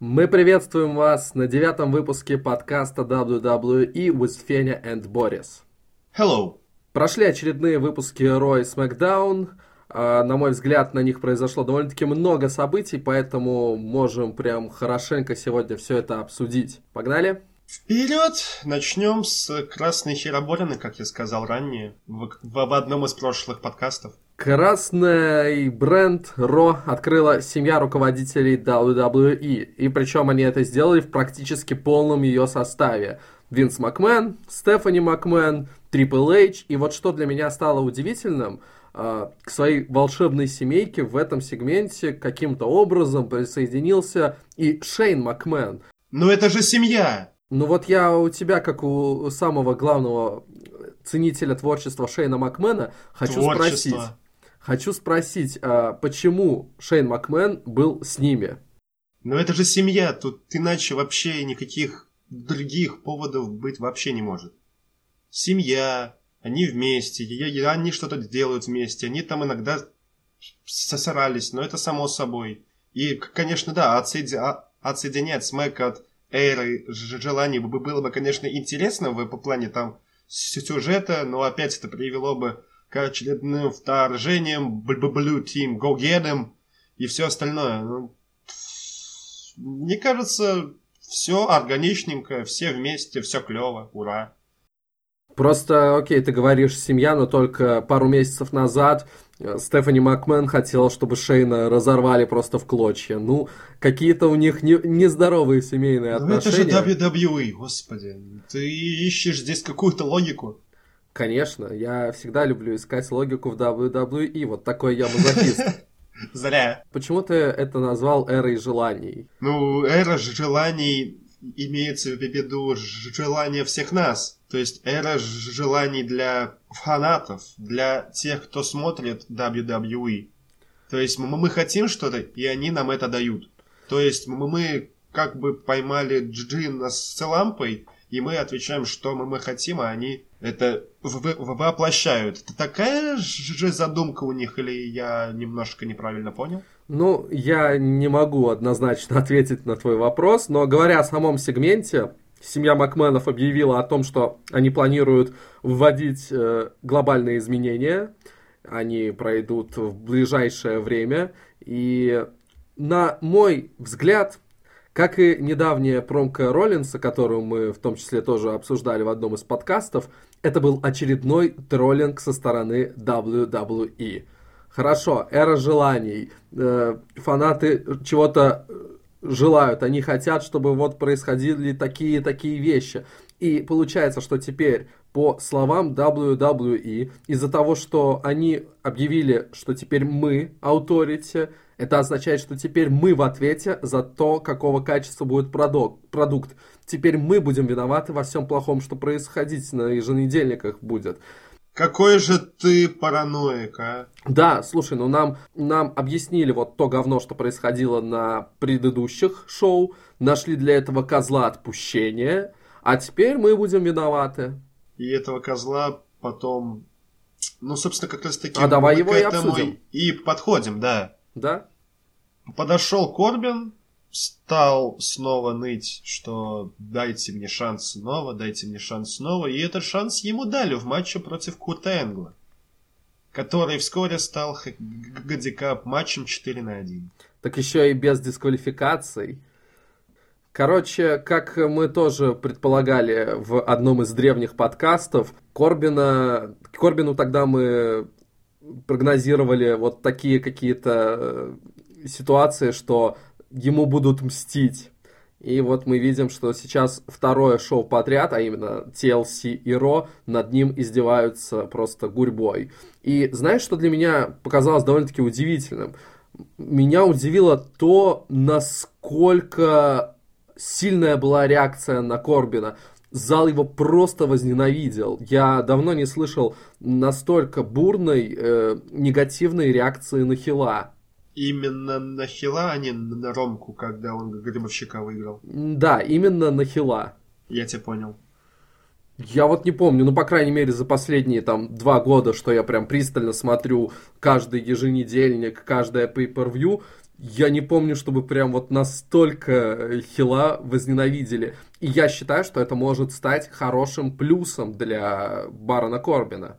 Мы приветствуем вас на девятом выпуске подкаста WWE with Феня and Борис. Hello. Прошли очередные выпуски Roy SmackDown. А, на мой взгляд, на них произошло довольно-таки много событий, поэтому можем прям хорошенько сегодня все это обсудить. Погнали? Вперед! Начнем с красной хероборины, как я сказал ранее, в, в одном из прошлых подкастов. Красный бренд Ро открыла семья руководителей WWE, и причем они это сделали в практически полном ее составе. Винс Макмен, Стефани Макмен, Трипл Эйч, и вот что для меня стало удивительным, а, к своей волшебной семейке в этом сегменте каким-то образом присоединился и Шейн Макмен. Но это же семья! Ну вот я у тебя, как у самого главного ценителя творчества Шейна Макмена, хочу Творчество. спросить. Хочу спросить, а почему Шейн Макмен был с ними? Ну это же семья, тут иначе вообще никаких других поводов быть вообще не может. Семья, они вместе, они что-то делают вместе, они там иногда сосрались, но это само собой. И, конечно, да. А, отсоединять Смэк от Эйры желаний было бы, конечно, интересно в, по плане там сюжета, но опять это привело бы к очередным вторжениям, Blue Team, Go Get Them и все остальное. Ну, мне кажется, все органичненько, все вместе, все клево, ура. Просто, окей, ты говоришь семья, но только пару месяцев назад э, Стефани Макмен хотела, чтобы Шейна разорвали просто в клочья. Ну, какие-то у них не, нездоровые семейные но отношения. это же WWE, господи. Ты ищешь здесь какую-то логику. Конечно, я всегда люблю искать логику в WWE, вот такой я мазохист. Зря. Почему ты это назвал эрой желаний? Ну, эра желаний имеется в виду желание всех нас. То есть эра желаний для фанатов, для тех, кто смотрит WWE. То есть мы, хотим что-то, и они нам это дают. То есть мы, как бы поймали Джина с лампой, и мы отвечаем, что мы, мы хотим, а они это воплощают. Это такая же задумка у них, или я немножко неправильно понял? Ну, я не могу однозначно ответить на твой вопрос, но говоря о самом сегменте, семья Макменов объявила о том, что они планируют вводить э, глобальные изменения. Они пройдут в ближайшее время. И на мой взгляд, как и недавняя промка Роллинса, которую мы в том числе тоже обсуждали в одном из подкастов, это был очередной троллинг со стороны WWE. Хорошо, эра желаний. Э, фанаты чего-то желают, они хотят, чтобы вот происходили такие-такие вещи. И получается, что теперь, по словам WWE, из-за того, что они объявили, что теперь мы authority, это означает, что теперь мы в ответе за то, какого качества будет продукт. Теперь мы будем виноваты во всем плохом, что происходить на еженедельниках будет. Какой же ты параноик, а? Да, слушай, ну нам, нам объяснили вот то говно, что происходило на предыдущих шоу, нашли для этого козла отпущения, а теперь мы будем виноваты. И этого козла потом... Ну, собственно, как раз таки... А давай его и обсудим. И подходим, да. Да? Подошел Корбин, стал снова ныть, что дайте мне шанс снова, дайте мне шанс снова. И этот шанс ему дали в матче против Курта Энгла, который вскоре стал гадикап матчем 4 на 1. Так еще и без дисквалификаций. Короче, как мы тоже предполагали в одном из древних подкастов, Корбина, Корбину тогда мы прогнозировали вот такие какие-то э, ситуации, что ему будут мстить. И вот мы видим, что сейчас второе шоу подряд, а именно TLC и Ро, над ним издеваются просто гурьбой. И знаешь, что для меня показалось довольно-таки удивительным? Меня удивило то, насколько сильная была реакция на Корбина. Зал его просто возненавидел. Я давно не слышал настолько бурной э, негативной реакции на Хила. Именно на Хила, а не на Ромку, когда он Грибовщика выиграл. Да, именно на Хила. Я тебя понял. Я вот не помню, ну, по крайней мере, за последние там два года, что я прям пристально смотрю каждый еженедельник, каждое pay-per-view, я не помню, чтобы прям вот настолько Хила возненавидели. И я считаю, что это может стать хорошим плюсом для Барона Корбина.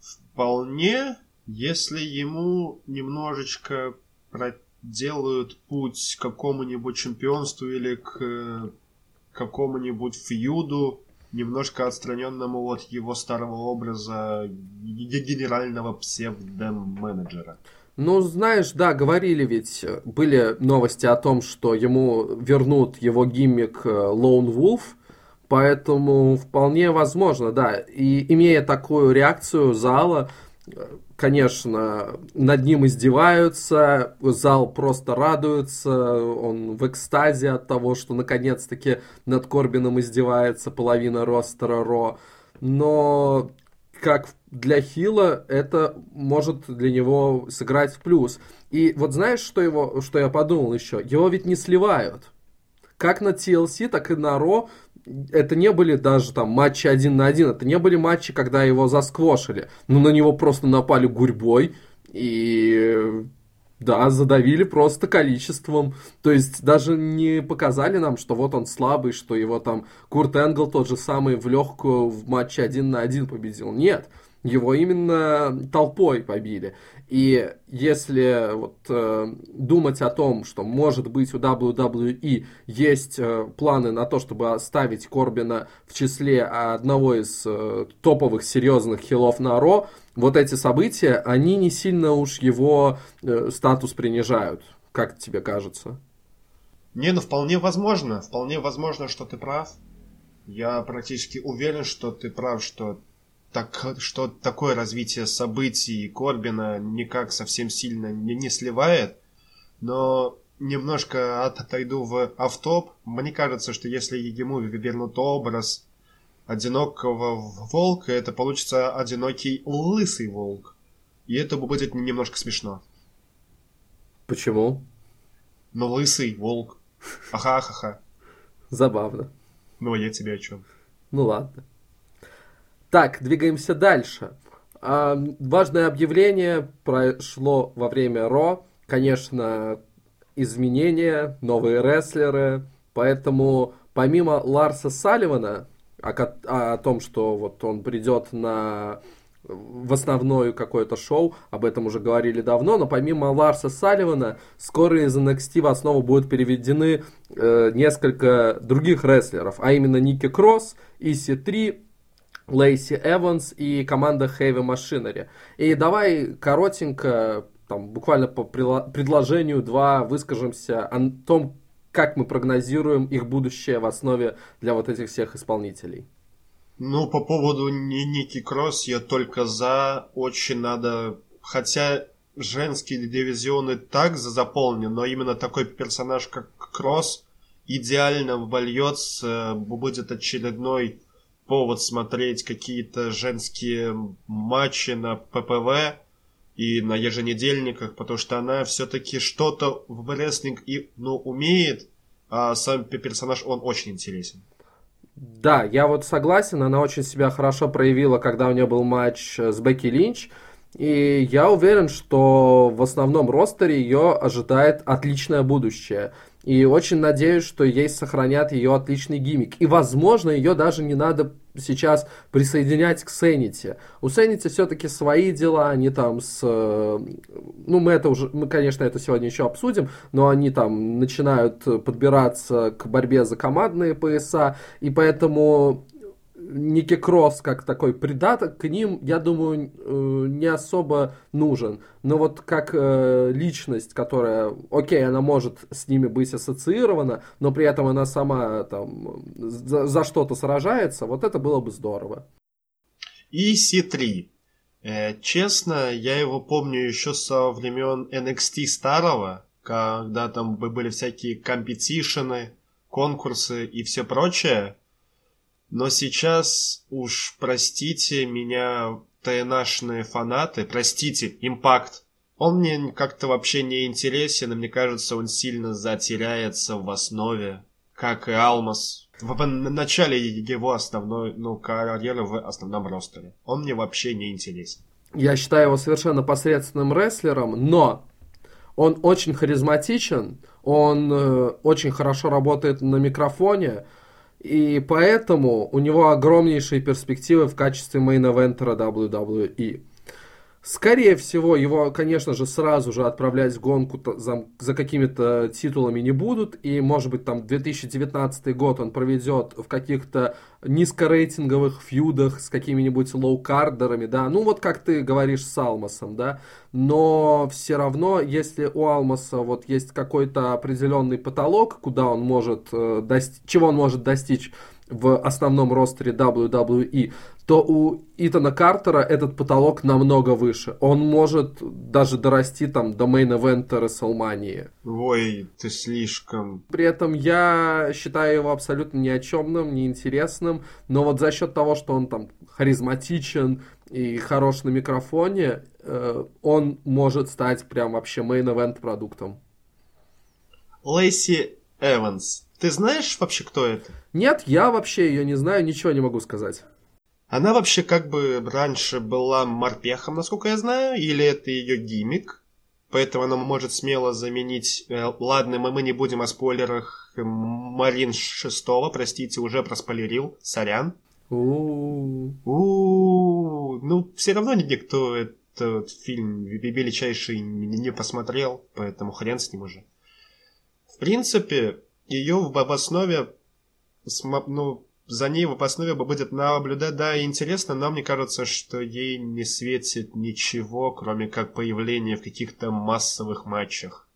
Вполне, если ему немножечко проделают путь к какому-нибудь чемпионству или к какому-нибудь фьюду, немножко отстраненному от его старого образа генерального псевдо-менеджера. Ну, знаешь, да, говорили ведь, были новости о том, что ему вернут его гиммик Lone Wolf, поэтому вполне возможно, да. И имея такую реакцию зала, конечно, над ним издеваются, зал просто радуется, он в экстазе от того, что наконец-таки над Корбином издевается половина ростера Ро. Но как для Хила это может для него сыграть в плюс. И вот знаешь, что, его, что я подумал еще? Его ведь не сливают. Как на TLC, так и на Ро это не были даже там матчи один на один, это не были матчи, когда его засквошили. Ну, на него просто напали гурьбой и да, задавили просто количеством. То есть даже не показали нам, что вот он слабый, что его там Курт Энгл тот же самый в легкую в матче один на один победил. Нет, его именно толпой побили. И если вот, э, думать о том, что может быть у WWE есть э, планы на то, чтобы оставить Корбина в числе одного из э, топовых серьезных хилов на Ро, вот эти события, они не сильно уж его э, статус принижают. Как тебе кажется? Не, ну вполне возможно. Вполне возможно, что ты прав. Я практически уверен, что ты прав, что так, что такое развитие событий Корбина никак совсем сильно не, не сливает, но немножко отойду в автоп. Мне кажется, что если ему вернут образ одинокого волка, это получится одинокий лысый волк. И это будет немножко смешно. Почему? Ну, лысый волк. Аха-ха-ха. Забавно. Ну, а я тебе о чем? Ну ладно. Так, двигаемся дальше. А, важное объявление прошло во время Ро. Конечно, изменения, новые рестлеры. Поэтому помимо Ларса Салливана, о, о том, что вот он придет на в основное какое-то шоу, об этом уже говорили давно, но помимо Ларса Салливана, скоро из NXT в основу будут переведены э, несколько других рестлеров, а именно Ники Кросс, Иси 3, Лейси Эванс и команда Heavy Machinery. И давай коротенько, там, буквально по предложению два выскажемся о том, как мы прогнозируем их будущее в основе для вот этих всех исполнителей. Ну, по поводу Ники Кросс я только за. Очень надо... Хотя женские дивизионы так заполнены, но именно такой персонаж, как Кросс, идеально вольется, будет очередной повод смотреть какие-то женские матчи на ППВ и на еженедельниках, потому что она все-таки что-то в рестлинг и, ну, умеет, а сам персонаж, он очень интересен. Да, я вот согласен, она очень себя хорошо проявила, когда у нее был матч с Бекки Линч, и я уверен, что в основном ростере ее ожидает отличное будущее. И очень надеюсь, что ей сохранят ее отличный гиммик. И, возможно, ее даже не надо сейчас присоединять к Сенити. У Сенити все-таки свои дела, они там с... Э, ну, мы это уже, мы, конечно, это сегодня еще обсудим, но они там начинают подбираться к борьбе за командные пояса, и поэтому Ники Кросс как такой придаток к ним, я думаю, э, не особо нужен. Но вот как э, личность, которая, окей, она может с ними быть ассоциирована, но при этом она сама там за, за что-то сражается, вот это было бы здорово. И C3. Э, честно, я его помню еще со времен NXT старого, когда там были всякие компетишены, конкурсы и все прочее. Но сейчас уж простите меня, ТНАшные фанаты, простите, импакт. Он мне как-то вообще не интересен, и мне кажется, он сильно затеряется в основе, как и Алмаз. В начале его основной, ну, карьеры в основном roster е. Он мне вообще не интересен. Я считаю его совершенно посредственным рестлером, но Он очень харизматичен, он э, очень хорошо работает на микрофоне, и поэтому у него огромнейшие перспективы в качестве main-eventer а WWE. Скорее всего, его, конечно же, сразу же отправлять в гонку за, за какими-то титулами не будут. И, может быть, там 2019 год он проведет в каких-то низкорейтинговых feud ах с какими-нибудь low-carder ами, да. Ну, вот как ты говоришь с Алмасом, да. Но все равно, если у Алмаса вот есть какой-то определенный потолок, куда он может э, достичь, чего он может достичь в основном roster е WWE, то у Итана Картера этот потолок намного выше. Он может даже дорасти там до main event а Рестлмании. Ой, ты слишком... При этом я считаю его абсолютно ни о чемным, неинтересным, но вот за счет того, что он там харизматичен и хорош на микрофоне, э, он может стать прям вообще main event продуктом. Лейси Эванс. Ты знаешь вообще, кто это? Нет, я вообще ее не знаю, ничего не могу сказать. Она вообще как бы раньше была морпехом, насколько я знаю, или это ее gimmick? Поэтому она может смело заменить... Э, ладно, мы, мы не будем о спойлерах Marine шестого, простите, уже проспойлерил, сорян. У-у-у. Ну, все равно никто этот фильм величайший не посмотрел, поэтому хрен с ним уже. В принципе, ее в основе ну, за ней в основе будет наблюдать, да, интересно, но мне кажется, что ей не светит ничего, кроме как появления в каких-то массовых матчах.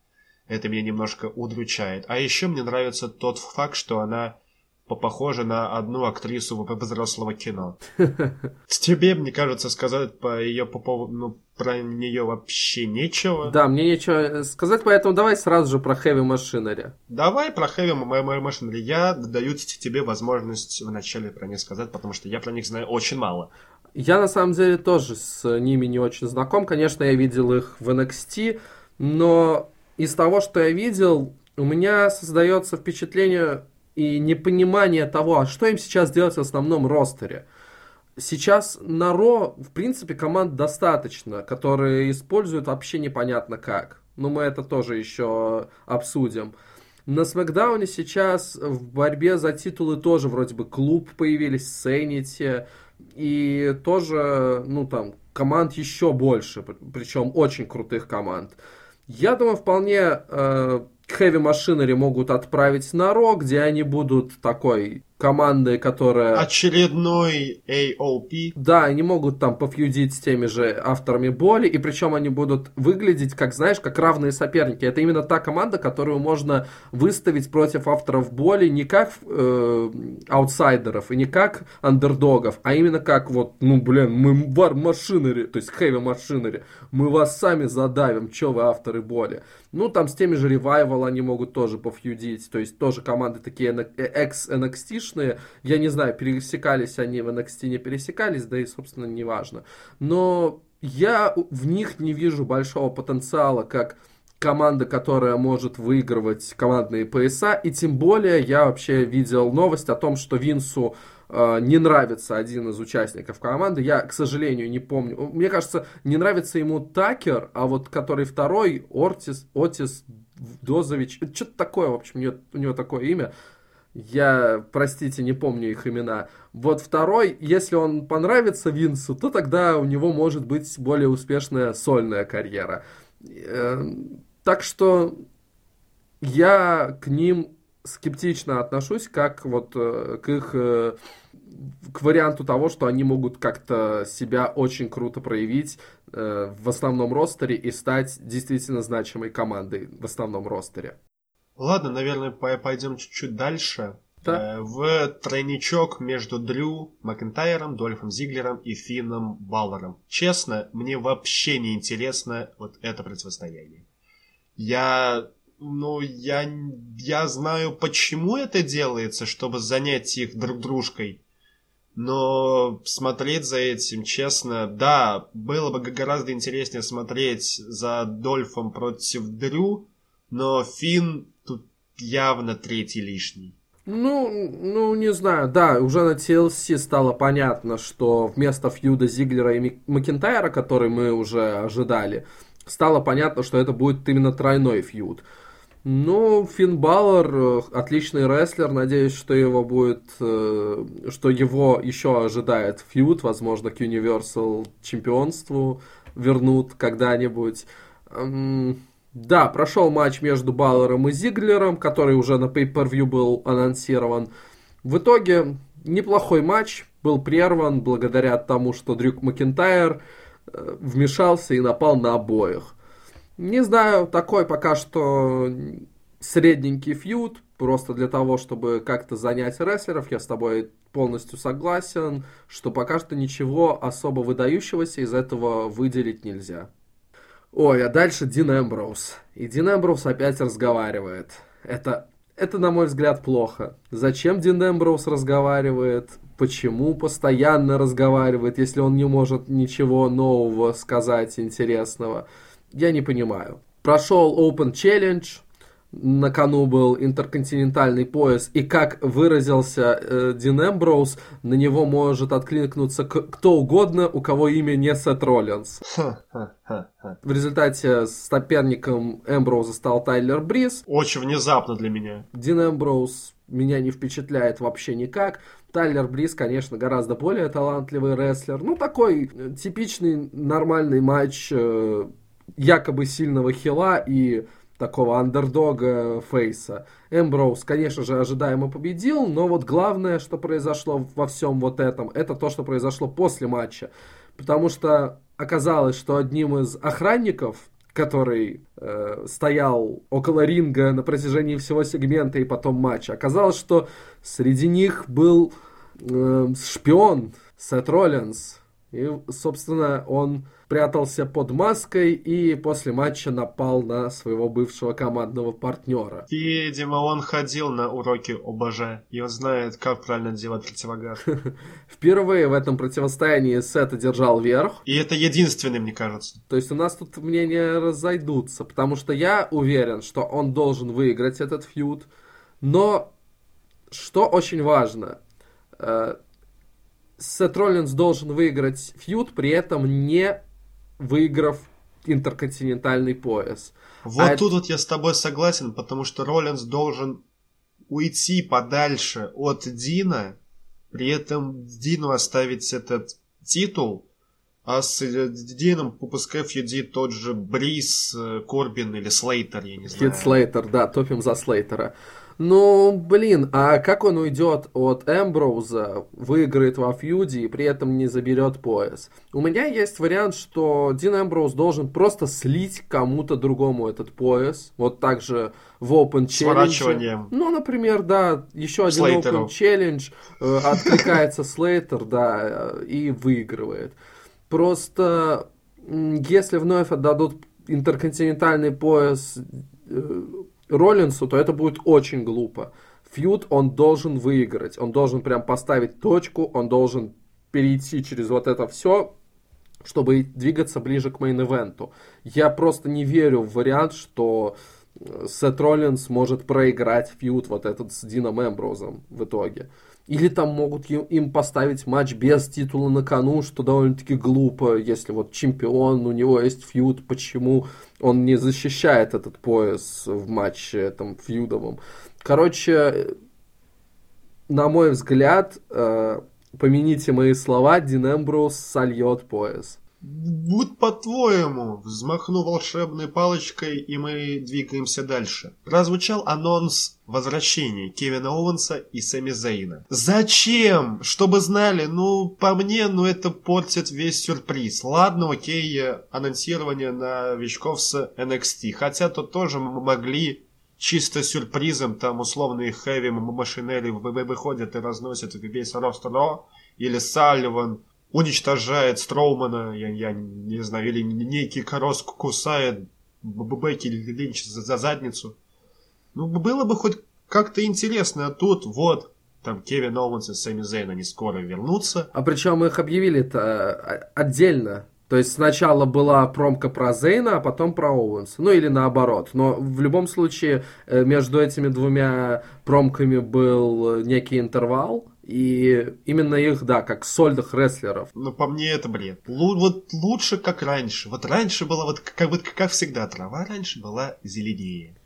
Это меня немножко удручает. А еще мне нравится тот факт, что она похожа на одну актрису взрослого кино. Тебе, мне кажется, сказать по ее по поводу, ну, про нее вообще нечего. Да, мне нечего сказать, поэтому давай сразу же про Heavy Machinery. Давай про Heavy Machinery. Я даю тебе возможность вначале про них сказать, потому что я про них знаю очень мало. Я на самом деле тоже с ними не очень знаком. Конечно, я видел их в NXT, но из того, что я видел, у меня создается впечатление и непонимание того, а что им сейчас делать в основном ростере. Сейчас на Ро, в принципе, команд достаточно, которые используют вообще непонятно как. Но мы это тоже еще обсудим. На Смакдауне сейчас в борьбе за титулы тоже вроде бы клуб появились, Сенити, и тоже, ну там, команд еще больше, причем очень крутых команд. Я думаю, вполне э, Heavy Machinery могут отправить на Ро, где они будут такой командой, которая... Очередной AOP. Да, они могут там пофьюдить с теми же авторами боли, и причем они будут выглядеть, как, знаешь, как равные соперники. Это именно та команда, которую можно выставить против авторов боли не как э, аутсайдеров и не как андердогов, а именно как вот, ну, блин, мы вар машинери, то есть хэви машинери, мы вас сами задавим, что вы авторы боли. Ну, там с теми же Revival они могут тоже пофьюдить, то есть тоже команды такие экс-NXT скучные. Я не знаю, пересекались они в NXT, не пересекались, да и, собственно, не важно. Но я в них не вижу большого потенциала, как команда, которая может выигрывать командные пояса. И тем более я вообще видел новость о том, что Винсу э, не нравится один из участников команды. Я, к сожалению, не помню. Мне кажется, не нравится ему Такер, а вот который второй, Ортис, Отис Дозович, что-то такое, в общем, у него, у него такое имя. Я, простите, не помню их имена. Вот второй, если он понравится Винсу, то тогда у него может быть более успешная сольная карьера. Эм, так что я к ним скептично отношусь, как вот э, к их э, к варианту того, что они могут как-то себя очень круто проявить э, в основном ростере и стать действительно значимой командой в основном ростере. Ладно, наверное, пойдем чуть-чуть дальше. Да. Э, в тройничок между Дрю Макентайром, Дольфом Зиглером и Финном Баллером. Честно, мне вообще не интересно вот это противостояние. Я ну, я, я знаю, почему это делается, чтобы занять их друг дружкой. Но смотреть за этим, честно, да, было бы гораздо интереснее смотреть за Дольфом против Дрю, но Финн явно третий лишний. Ну, ну, не знаю, да, уже на TLC стало понятно, что вместо фьюда Зиглера и Макентайра, который мы уже ожидали, стало понятно, что это будет именно тройной фьюд. Ну, Финн Баллар э, отличный рестлер, надеюсь, что его будет, э, что его еще ожидает фьюд, возможно, к Universal чемпионству вернут когда-нибудь. Да, прошел матч между Баллером и Зиглером, который уже на Pay-Per-View был анонсирован. В итоге неплохой матч, был прерван благодаря тому, что Дрюк Макентайр э, вмешался и напал на обоих. Не знаю, такой пока что средненький фьюд, просто для того, чтобы как-то занять рестлеров, я с тобой полностью согласен, что пока что ничего особо выдающегося из этого выделить нельзя. Ой, а дальше Дин Эмброуз. И Дин Эмброуз опять разговаривает. Это, это, на мой взгляд, плохо. Зачем Дин Эмброуз разговаривает? Почему постоянно разговаривает, если он не может ничего нового сказать интересного? я не понимаю. Прошел Open Challenge, на кону был интерконтинентальный пояс, и как выразился э, Дин Эмброуз, на него может откликнуться кто угодно, у кого имя не Сет Роллинс. В результате соперником Эмброуза стал Тайлер Бриз. Очень внезапно для меня. Дин Эмброуз меня не впечатляет вообще никак. Тайлер Бриз, конечно, гораздо более талантливый рестлер. Ну, такой э, типичный нормальный матч э, якобы сильного хила и такого андердога фейса. Эмброуз, конечно же, ожидаемо победил, но вот главное, что произошло во всем вот этом, это то, что произошло после матча. Потому что оказалось, что одним из охранников, который э, стоял около ринга на протяжении всего сегмента и потом матча, оказалось, что среди них был э, шпион Сет Роллинс. И, собственно, он прятался под маской и после матча напал на своего бывшего командного партнера. Видимо, он ходил на уроки ОБЖ, и он знает, как правильно делать противогаз. Впервые в этом противостоянии Сет одержал верх. И это единственный, мне кажется. То есть у нас тут мнения разойдутся, потому что я уверен, что он должен выиграть этот фьюд, но что очень важно, э, Сет Роллинс должен выиграть фьюд, при этом не выиграв интерконтинентальный пояс. Вот а тут это... вот я с тобой согласен, потому что Роллинс должен уйти подальше от Дина, при этом Дину оставить этот титул, а с Дином пускай фьюдит тот же Брис, э, Корбин или Слейтер, я не знаю. Хит Слейтер, да, топим за Слейтера. Ну, блин, а как он уйдет от Эмброуза, выиграет во фьюде и при этом не заберет пояс? У меня есть вариант, что Дин Эмброуз должен просто слить кому-то другому этот пояс. Вот так же в Open Challenge. Ну, например, да, еще один Слейтеру. Open Challenge, э, откликается Слейтер, да, э, и выигрывает. Просто если вновь отдадут интерконтинентальный пояс э, Роллинсу, то это будет очень глупо. Фьюд он должен выиграть, он должен прям поставить точку, он должен перейти через вот это все, чтобы двигаться ближе к мейн-эвенту. Я просто не верю в вариант, что э, Сет Роллинс может проиграть фьюд вот этот с Дином Эмброзом в итоге. Или там могут им поставить матч без титула на кону, что довольно-таки глупо, если вот чемпион, у него есть фьюд, почему он не защищает этот пояс в матче там фьюдовом. Короче, на мой взгляд, э, помяните мои слова, Дин Эмброуз сольет пояс. Будь по-твоему, взмахну волшебной палочкой, и мы двигаемся дальше. Прозвучал анонс возвращения Кевина Оуэнса и Сами Зейна. Зачем? Чтобы знали, ну, по мне, ну, это портит весь сюрприз. Ладно, окей, анонсирование на новичков с NXT, хотя тут тоже могли чисто сюрпризом, там, условные Хэви Машинели выходят и разносят весь рост Ро, или Салливан уничтожает Строумана, я, я не знаю, или некий Корос кусает Бекки Линч за задницу. Ну, было бы хоть как-то интересно, а тут вот, там Кевин Оуэнс и Сэмми Зейн, они скоро вернутся. А причем их объявили-то а, отдельно. То есть сначала была промка про Зейна, а потом про Оуэнса. Ну или наоборот. Но в любом случае э, между этими двумя промками был некий интервал. И именно их, да, как сольных рестлеров. Ну, по мне это бред. Лу- вот лучше, как раньше. Вот раньше было, вот как, вот как всегда, трава раньше была зеленее.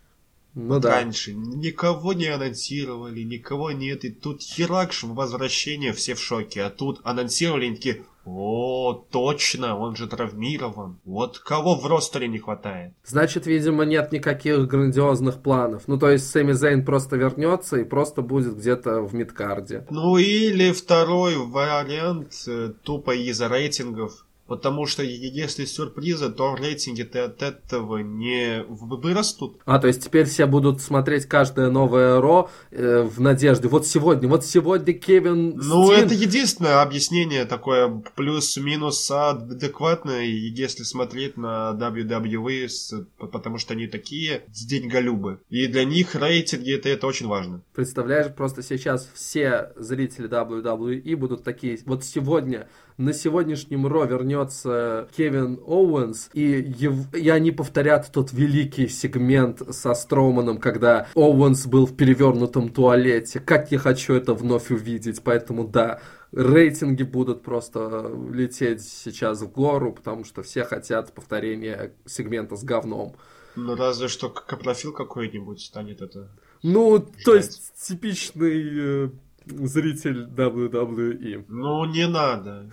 Ну да. раньше никого не анонсировали, никого нет, и тут херакш возвращение, все в шоке, а тут анонсировали, и такие, о, точно, он же травмирован. Вот кого в ростере не хватает? Значит, видимо, нет никаких грандиозных планов. Ну, то есть Сэмми Зейн просто вернется и просто будет где-то в мидкарде. Ну или второй вариант э, тупо из-за рейтингов. Потому что если сюрпризы, то рейтинги-то от этого не вырастут. А, то есть теперь все будут смотреть каждое новое Ро э, в надежде. Вот сегодня, вот сегодня Кевин Ну, Стин- это единственное объяснение такое плюс-минус адекватное, если смотреть на WWE, с- потому что они такие деньголюбы. И для них рейтинги это, это очень важно. Представляешь, просто сейчас все зрители WWE будут такие, вот сегодня, на сегодняшнем Raw вернется Кевин Оуэнс, и, ев- и они повторят тот великий сегмент со Строуманом, когда Оуэнс был в перевернутом туалете. Как я хочу это вновь увидеть, поэтому да, рейтинги будут просто лететь сейчас в гору, потому что все хотят повторения сегмента с говном. Ну, разве что капрофил какой-нибудь станет это. Ну, то Ждать. есть типичный э, зритель WWE. Ну, не надо.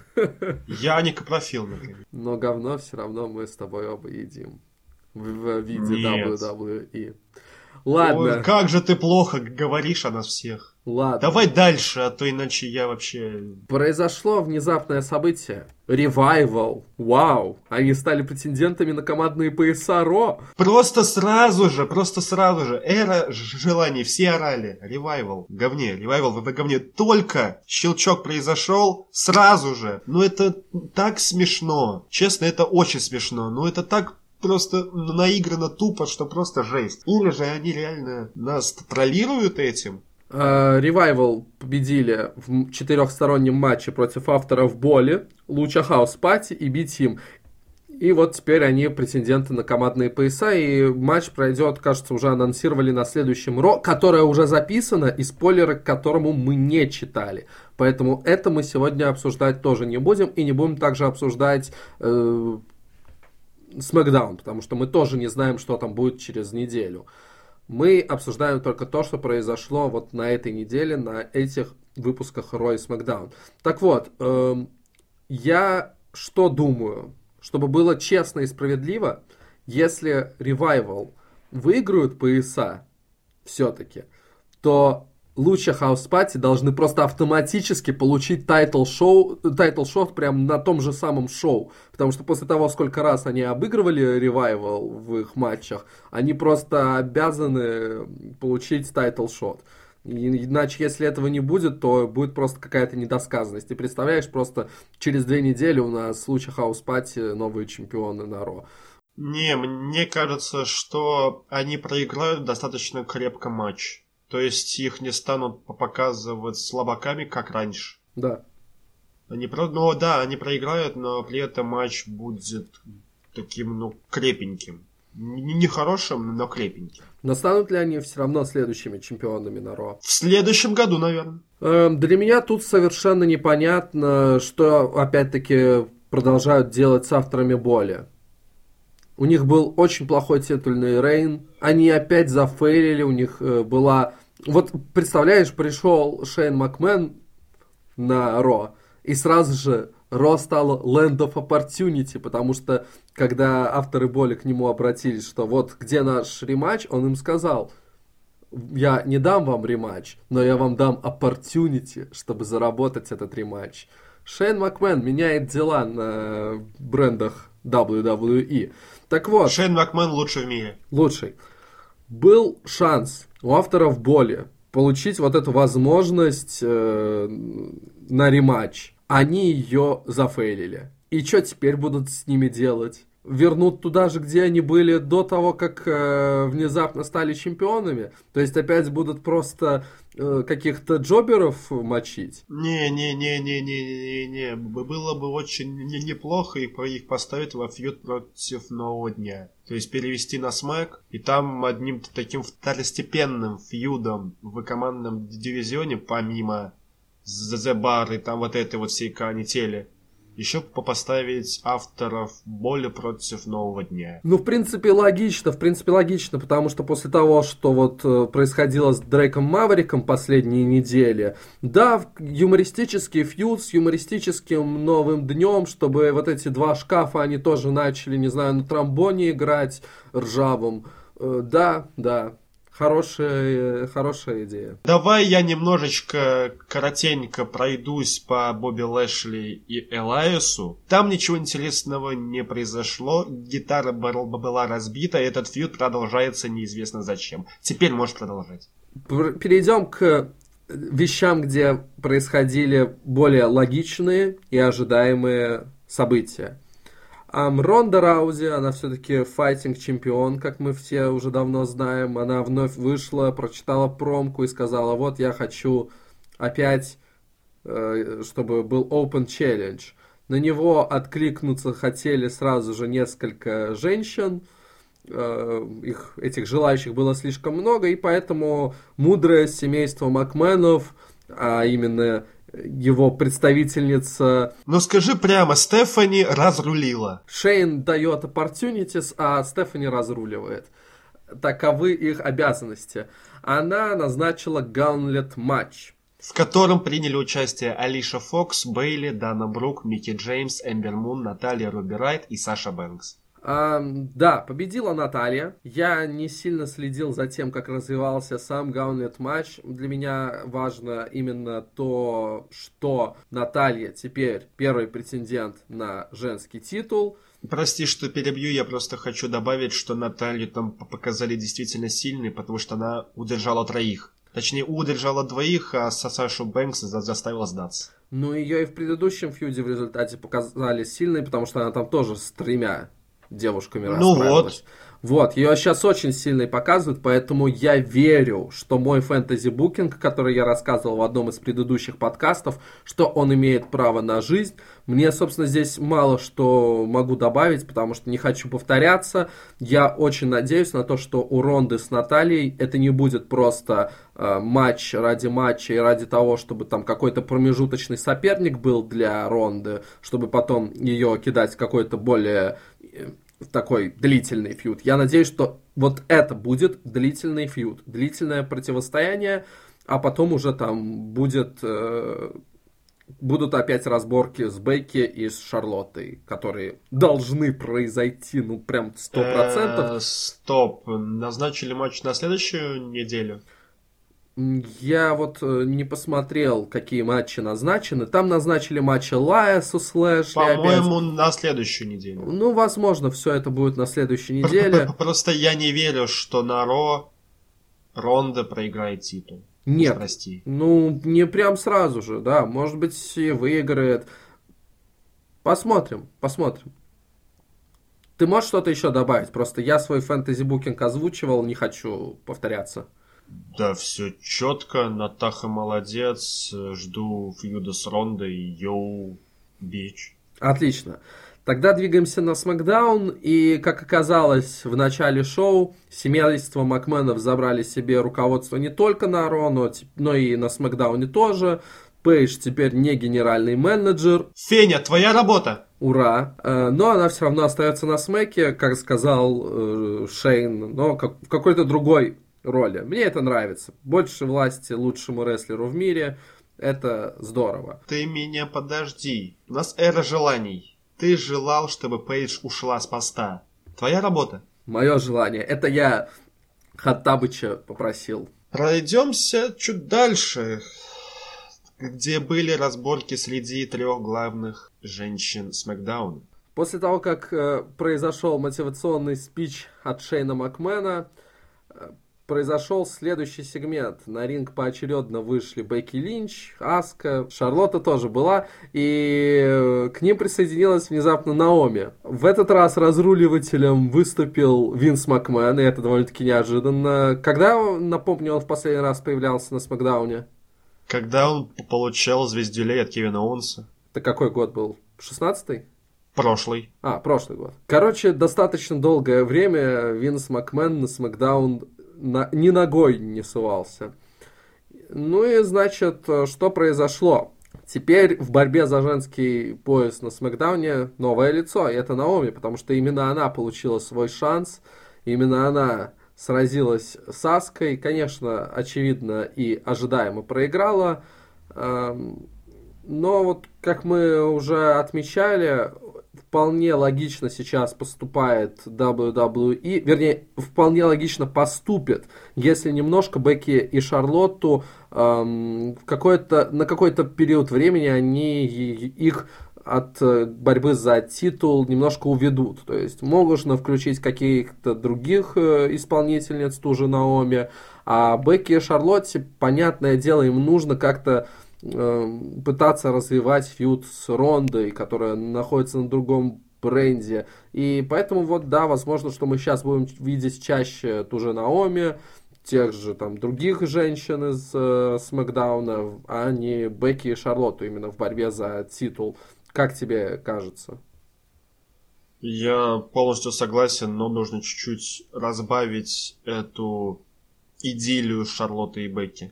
Я не капрофил, например. Но говно все равно мы с тобой оба едим. В, в виде Нет. WWE. Ладно, Ой, как же ты плохо говоришь о нас всех. ладно. Давай дальше, а то иначе я вообще... Произошло внезапное событие. Ревайвал. Вау. Они стали претендентами на командные пояса Ро. Просто сразу же, просто сразу же. Эра желаний, все орали. Ревайвал. Говне, ревайвал в говне. Только щелчок произошел, сразу же. Ну это так смешно. Честно, это очень смешно. Ну это так просто наиграно тупо, что просто жесть. Или же они реально нас троллируют этим. Ревайвал победили в четырехстороннем матче против авторов Боли, Луча Хаус Пати и Би-Тим. И вот теперь они претенденты на командные пояса, и матч пройдет, кажется, уже анонсировали на следующем Ро, которое уже записано, и спойлеры к которому мы не читали. Поэтому это мы сегодня обсуждать тоже не будем, и не будем также обсуждать э, Смакдаун, потому что мы тоже не знаем, что там будет через неделю. Мы обсуждаем только то, что произошло вот на этой неделе, на этих выпусках Рой Смакдаун. Так вот, эм, я что думаю? Чтобы было честно и справедливо, если Ревайвал выиграют пояса все-таки, то Lucha House Party должны просто автоматически получить title show, title shot прям на том же самом шоу. Потому что после того, сколько раз они обыгрывали Revival в их матчах, они просто обязаны получить title shot. Иначе, если этого не будет, то будет просто какая-то недосказанность. Ты представляешь, просто через две недели у нас в Lucha House Party новые чемпионы на Raw. Не, мне кажется, что они проиграют достаточно крепко матч. То есть их не станут показывать слабаками, как раньше. Да. Они про... Ну да, они проиграют, но при этом матч будет таким, ну, крепеньким. Не хорошим, но крепеньким. Но станут ли они все равно следующими чемпионами на Ро? В следующем году, наверное. Эм, Для меня тут совершенно непонятно, что опять-таки продолжают делать с авторами боли. У них был очень плохой титульный рейн. Они опять зафейлили, у них э, была... Вот представляешь, пришел Шейн Макмен на Ро, и сразу же Ро стало Land of Opportunity, потому что когда авторы боли к нему обратились, что вот где наш рематч, он им сказал, я не дам вам рематч, но я вам дам opportunity, чтобы заработать этот рематч. Шейн Макмен меняет дела на брендах WWE. Так вот, Шейн Макмен лучший в мире. лучший. Был шанс у авторов боли получить вот эту возможность э, на рематч. Они ее зафейлили. И что теперь будут с ними делать? Вернут туда же, где они были до того, как э, внезапно стали чемпионами? То есть опять будут просто э, каких-то джоберов мочить? Не-не-не-не-не-не-не. Было бы очень не- неплохо их, их поставить во фьюд против Нового Дня. То есть перевести на смэк, и там одним таким второстепенным фьюдом в командном дивизионе, помимо The Bar и там вот этой вот всей канители еще поставить авторов боли против нового дня. Ну, в принципе, логично, в принципе, логично, потому что после того, что вот э, происходило с Дрейком Мавериком последние недели, да, юмористический фьюз с юмористическим новым днем, чтобы вот эти два шкафа, они тоже начали, не знаю, на тромбоне играть ржавым. Э, да, да, Хорошая, хорошая идея. Давай я немножечко коротенько пройдусь по Бобби Лэшли и Элайсу. Там ничего интересного не произошло. Гитара была разбита, и этот фьюд продолжается неизвестно зачем. Теперь можешь продолжать. Перейдем к вещам, где происходили более логичные и ожидаемые события. Um, Ронда Раузи, она все-таки файтинг-чемпион, как мы все уже давно знаем. Она вновь вышла, прочитала промку и сказала, вот я хочу опять, э, чтобы был Open Challenge. На него откликнуться хотели сразу же несколько женщин. Э, их, этих желающих было слишком много, и поэтому мудрое семейство Макменов, а именно его представительница... Ну скажи прямо, Стефани разрулила. Шейн дает opportunities, а Стефани разруливает. Таковы их обязанности. Она назначила Гаунлет матч. В котором приняли участие Алиша Фокс, Бейли, Дана Брук, Микки Джеймс, Эмбер Мун, Наталья Руби Райт и Саша Бэнкс. А, да, победила Наталья. Я не сильно следил за тем, как развивался сам Гаунлет матч. Для меня важно именно то, что Наталья теперь первый претендент на женский титул. Прости, что перебью, я просто хочу добавить, что Наталью там показали действительно сильной, потому что она удержала троих. Точнее, удержала двоих, а Сашу Бэнкс заставила сдаться. Ну, ее и в предыдущем фьюде в результате показали сильной, потому что она там тоже с тремя девушками ну расправилась. Вот. Вот, ее сейчас очень сильно показывают, поэтому я верю, что мой фэнтези-букинг, который я рассказывал в одном из предыдущих подкастов, что он имеет право на жизнь. Мне, собственно, здесь мало что могу добавить, потому что не хочу повторяться. Я очень надеюсь на то, что у Ронды с Натальей это не будет просто э, матч ради матча и ради того, чтобы там какой-то промежуточный соперник был для Ронды, чтобы потом ее кидать какой-то более такой длительный фьюд. Я надеюсь, что вот это будет длительный фьюд, длительное противостояние, а потом уже там будет, э, будут опять разборки с Бейки и с Шарлоттой, которые должны произойти, ну, прям сто процентов. Э, стоп, назначили матч на следующую неделю? Я вот э, не посмотрел, какие матчи назначены. Там назначили матчи Лайасу Слэш. По-моему, на следующую неделю. Ну, возможно, все это будет на следующей неделе. Просто я не верю, что на Ро Ронда проиграет титул. Нет, прости. ну, не прям сразу же, да. Может быть, и выиграет. Посмотрим, посмотрим. Ты можешь что-то еще добавить? Просто я свой фэнтези-букинг озвучивал, не хочу повторяться. Да, все четко. Натаха молодец. Жду фьюда с Рондой. Йоу, бич. Отлично. Тогда двигаемся на Смакдаун, и, как оказалось в начале шоу, семейство Макменов забрали себе руководство не только на Ро, но, но и на Смакдауне тоже. Пейдж теперь не генеральный менеджер. Феня, твоя работа! Ура! Э, но она все равно остается на Смеке, как сказал э, Шейн, но в какой-то другой роли. Мне это нравится. Больше власти лучшему рестлеру в мире. Это здорово. Ты меня подожди. У нас эра желаний. Ты желал, чтобы Пейдж ушла с поста. Твоя работа. Мое желание. Это я Хаттабыча попросил. Пройдемся чуть дальше, где были разборки среди трех главных женщин Смакдауна. После того, как э, произошел мотивационный спич от Шейна Макмена, э, произошел следующий сегмент. На ринг поочередно вышли Бекки Линч, Аска, Шарлотта тоже была, и э, к ним присоединилась внезапно Наоми. В этот раз разруливателем выступил Винс Макмен, и это довольно-таки неожиданно. Когда, напомню, он в последний раз появлялся на Смакдауне? Когда он получал звездюлей от Кевина Оунса. Это какой год был? 16-й? Прошлый. А, прошлый год. Короче, достаточно долгое время Винс Макмен на Смакдаун на, ни ногой не сувался. Ну и, значит, что произошло? Теперь в борьбе за женский пояс на Смакдауне новое лицо, и это Наоми, потому что именно она получила свой шанс, именно она сразилась с Аской, конечно, очевидно и ожидаемо проиграла, эм, но вот, как мы уже отмечали, вполне логично сейчас поступает WWE, вернее, вполне логично поступит, если немножко Бекки и Шарлотту эм, какой-то, на какой-то период времени они их от э, борьбы за титул немножко уведут. То есть можно включить каких-то других э, исполнительниц, ту же Наоми, а Бекки и Шарлотте, понятное дело, им нужно как-то пытаться развивать фьюд с Рондой, которая находится на другом бренде. И поэтому вот, да, возможно, что мы сейчас будем видеть чаще ту же Наоми, тех же там других женщин из э, Смакдауна, а не Бекки и Шарлотту именно в борьбе за титул. Как тебе кажется? Я полностью согласен, но нужно чуть-чуть разбавить эту идиллию Шарлотты и Бекки.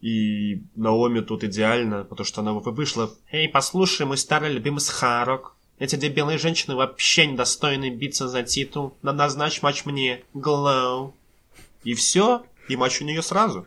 И Наоми тут идеально, потому что она вышла. «Эй, послушай, мой старый любимый сахарок. Эти две белые женщины вообще недостойны биться за титул. На назначь матч мне. Glow». И все, и матч у нее сразу.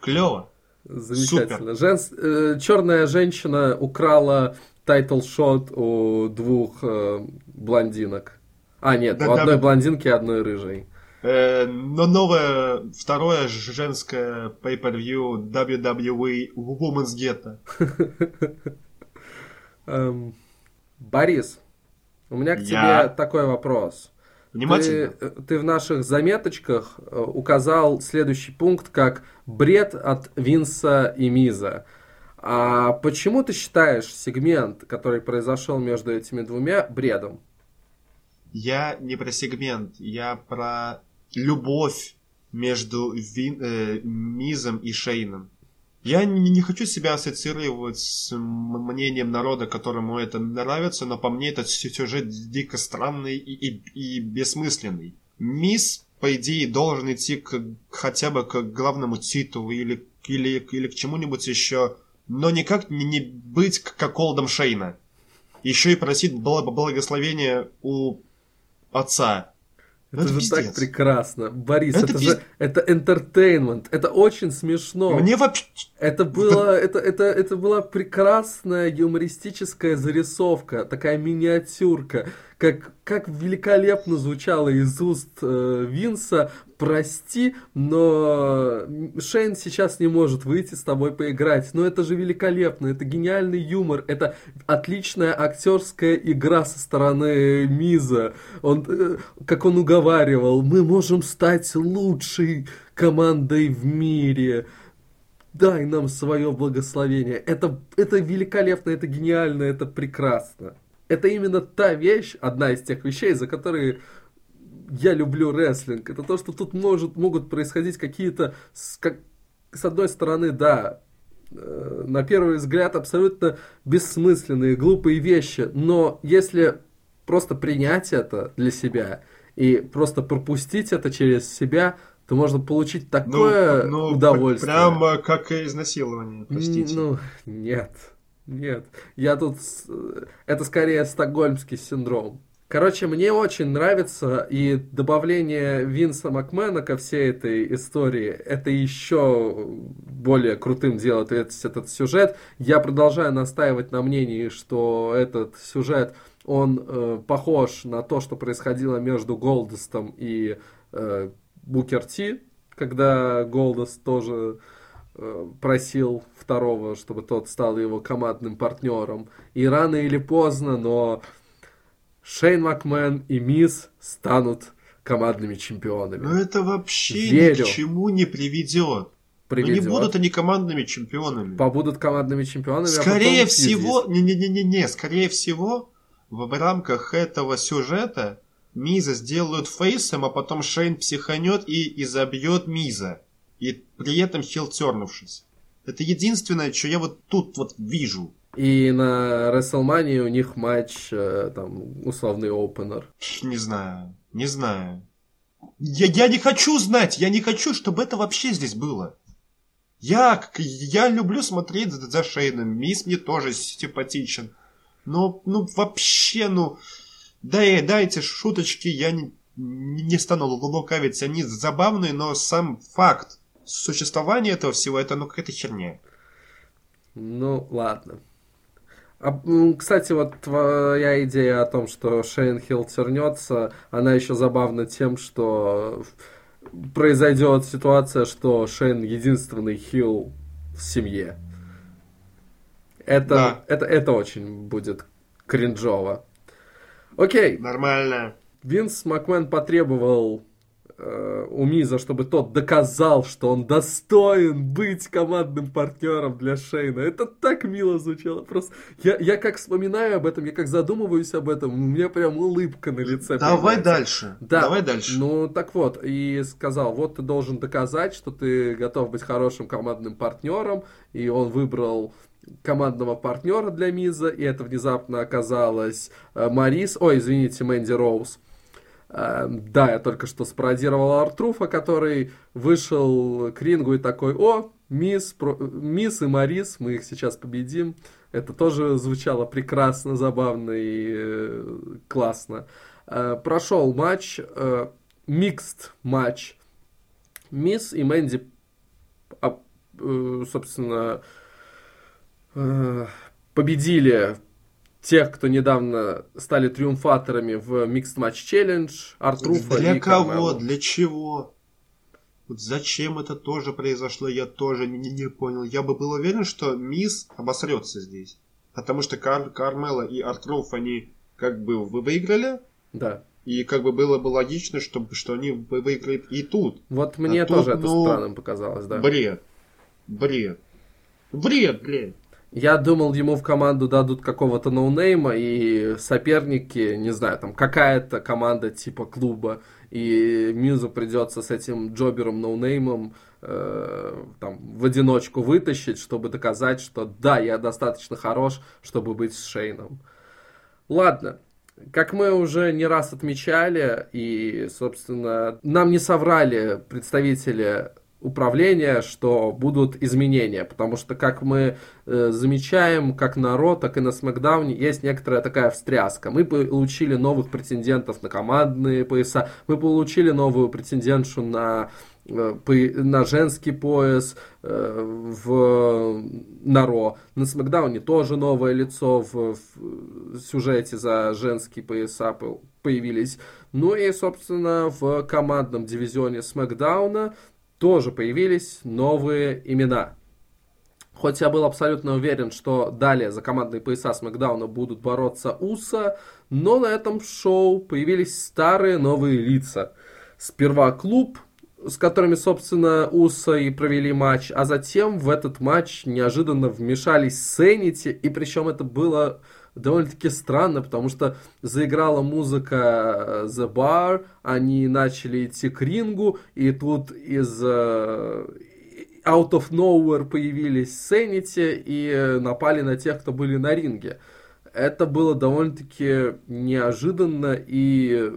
Клево. Замечательно. Женс... Э, черная женщина украла title shot у двух э, блондинок. А, нет, да, у одной да, блондинки и одной рыжей. Э, но новое, второе женское pay-per-view WWE Women's Ghetto. Эм, Борис, у меня к тебе такой вопрос. Внимательно. Ты, ты в наших заметочках э, указал следующий пункт как бред от Винса и Миза. А почему ты считаешь сегмент, который произошел между этими двумя, бредом? Я не про сегмент, я про любовь между Вин, э, Мизом и Шейном. Я не, не хочу себя ассоциировать с мнением народа, которому это нравится, но по мне этот сюжет дико странный и, и, и бессмысленный. Мисс, по идее, должен идти к, хотя бы к главному титулу или, или, или к чему-нибудь еще, но никак не, не быть как Олдом Шейна. Еще и просить благословения у отца. Это же так прекрасно. Борис, это, это же это entertainment. Это очень смешно. Мне вообще... Это было, это, это, это была прекрасная юмористическая зарисовка, такая миниатюрка как, как великолепно звучало из уст э, Винса «Прости, но Шейн сейчас не может выйти с тобой поиграть». Но это же великолепно, это гениальный юмор, это отличная актерская игра со стороны Миза. Он, э, как он уговаривал, мы можем стать лучшей командой в мире дай нам свое благословение. Это, это великолепно, это гениально, это прекрасно это именно та вещь, одна из тех вещей, за которые я люблю рестлинг. Это то, что тут может, могут происходить какие-то, как, с одной стороны, да, э, на первый взгляд абсолютно бессмысленные, глупые вещи, но если просто принять это для себя и просто пропустить это через себя, то можно получить такое ну, ну, удовольствие. Прямо как изнасилование, простите. Ну, нет. Нет, я тут... Это скорее стокгольмский синдром. Короче, мне очень нравится, и добавление Винса Макмена ко всей этой истории, это еще более крутым делает весь этот сюжет. Я продолжаю настаивать на мнении, что этот сюжет, он э, похож на то, что происходило между Голдестом и э, Букер Ти, когда Голдест тоже Э, просил второго, чтобы тот стал его командным партнером. И рано или поздно, но Шейн Макмен и Мисс станут командными чемпионами. Но это вообще Верю. ни к чему не приведет. приведет. Но не будут они командными чемпионами. Побудут командными чемпионами. А скорее а всего, не-не-не-не, скорее всего, в рамках этого сюжета Миза сделают фейсом, а потом Шейн психанет и изобьет Миза и при этом хилтернувшись. Это единственное, что я вот тут вот вижу. И на WrestleMania у них матч, э, там, условный опенер. Не знаю, не знаю. Я, я не хочу знать, я не хочу, чтобы это вообще здесь было. Я, я люблю смотреть за Шейном. Мисс мне тоже симпатичен. Но, ну, вообще, ну, дай, дайте шуточки, я не, не стану лукавить. Они забавные, но сам факт существования этого всего, это, ну, какая-то херня. Ну, ладно. А, кстати, вот твоя идея о том, что Шейн Хилл тернется, она еще забавна тем, что произойдет ситуация, что Шейн единственный хил в семье. Это, да. это, это очень будет кринжово. Окей. Нормально. Винс Макмен потребовал у Миза, чтобы тот доказал, что он достоин быть командным партнером для Шейна. Это так мило звучало. Просто я, я как вспоминаю об этом, я как задумываюсь об этом, у меня прям улыбка на лице. Давай появляется. дальше. Да. Давай дальше. Ну, так вот, и сказал, вот ты должен доказать, что ты готов быть хорошим командным партнером, и он выбрал командного партнера для Миза, и это внезапно оказалось э, Марис, ой, извините, Мэнди Роуз. Да, я только что спародировал Артруфа, который вышел к рингу и такой, о, мисс, про... мисс и Марис, мы их сейчас победим. Это тоже звучало прекрасно, забавно и э, классно. Э, прошел матч, э, микст матч. Мисс и Мэнди, э, собственно, э, победили тех, кто недавно стали триумфаторами в Mixed Match Challenge, Артруфа Для и кого? Кармело. Для чего? Вот зачем это тоже произошло, я тоже не, не понял. Я бы был уверен, что Мисс обосрется здесь. Потому что Кар Кармела и Артруф, они как бы вы выиграли. Да. И как бы было бы логично, чтобы, что они выиграли и тут. Вот мне а тоже тут, это ну, странным показалось, да. Бред. Бред. Бред, блядь. Я думал, ему в команду дадут какого-то no-name а, и соперники, не знаю, там какая-то команда типа клуба, и Мизу придется с этим jobber ом no-name ом э, там, в одиночку вытащить, чтобы доказать, что да, я достаточно хорош, чтобы быть с Шейном. Ладно, как мы уже не раз отмечали, и, собственно, нам не соврали представители управления, что будут изменения, потому что, как мы э, замечаем, как на Ро, так и на Смакдауне есть некоторая такая встряска. Мы получили новых претендентов на командные пояса, мы получили новую претендентшу на э, на женский пояс э, в на Ро. На Смакдауне тоже новое лицо в, в сюжете за женские пояса появились. Ну и, собственно, в командном дивизионе Смакдауна тоже появились новые имена. Хоть я был абсолютно уверен, что далее за командные пояса Смакдауна будут бороться Уса, но на этом шоу появились старые новые лица. Сперва клуб, с которыми, собственно, Уса и провели матч, а затем в этот матч неожиданно вмешались Сенити, и причем это было довольно-таки странно, потому что заиграла музыка э, The Bar, они начали идти к рингу, и тут из uh, Out of Nowhere появились Sanity и напали на тех, кто были на ринге. Это было довольно-таки неожиданно и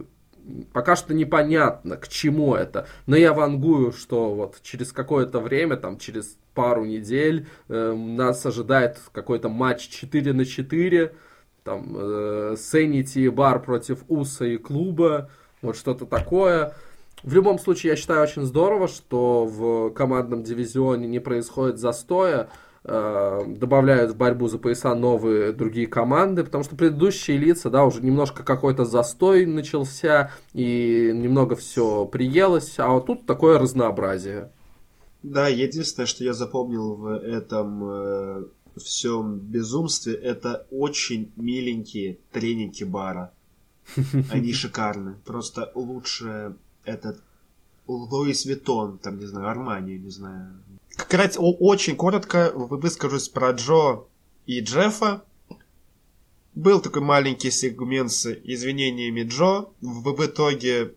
пока что непонятно, к чему это. Но я вангую, что вот через какое-то время, там через пару недель, э, нас ожидает какой-то матч 4 на 4 там э, Sanity бар против Уса и клуба, вот что-то такое. В любом случае, я считаю очень здорово, что в командном дивизионе не происходит застоя, э, добавляют в борьбу за пояса новые другие команды, потому что предыдущие лица, да, уже немножко какой-то застой начался, и немного все приелось, а вот тут такое разнообразие. Да, единственное, что я запомнил в этом э, всем безумстве, это очень миленькие треники бара. Они шикарны. Просто лучше этот Луис Виттон, там, не знаю, Армани, не знаю. Кстати, очень коротко выскажусь про Джо и Джеффа. Был такой маленький сегмент с извинениями Джо. В, итоге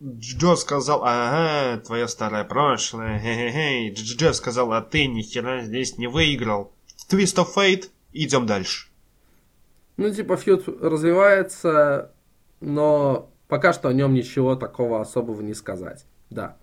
Джо сказал, ага, твое старое прошлое, хе-хе-хе. Джефф сказал, а ты ни хера здесь не выиграл. Twist of Fate, идем дальше. Ну, типа, фьюд развивается, но пока что о нем ничего такого особого не сказать. Да.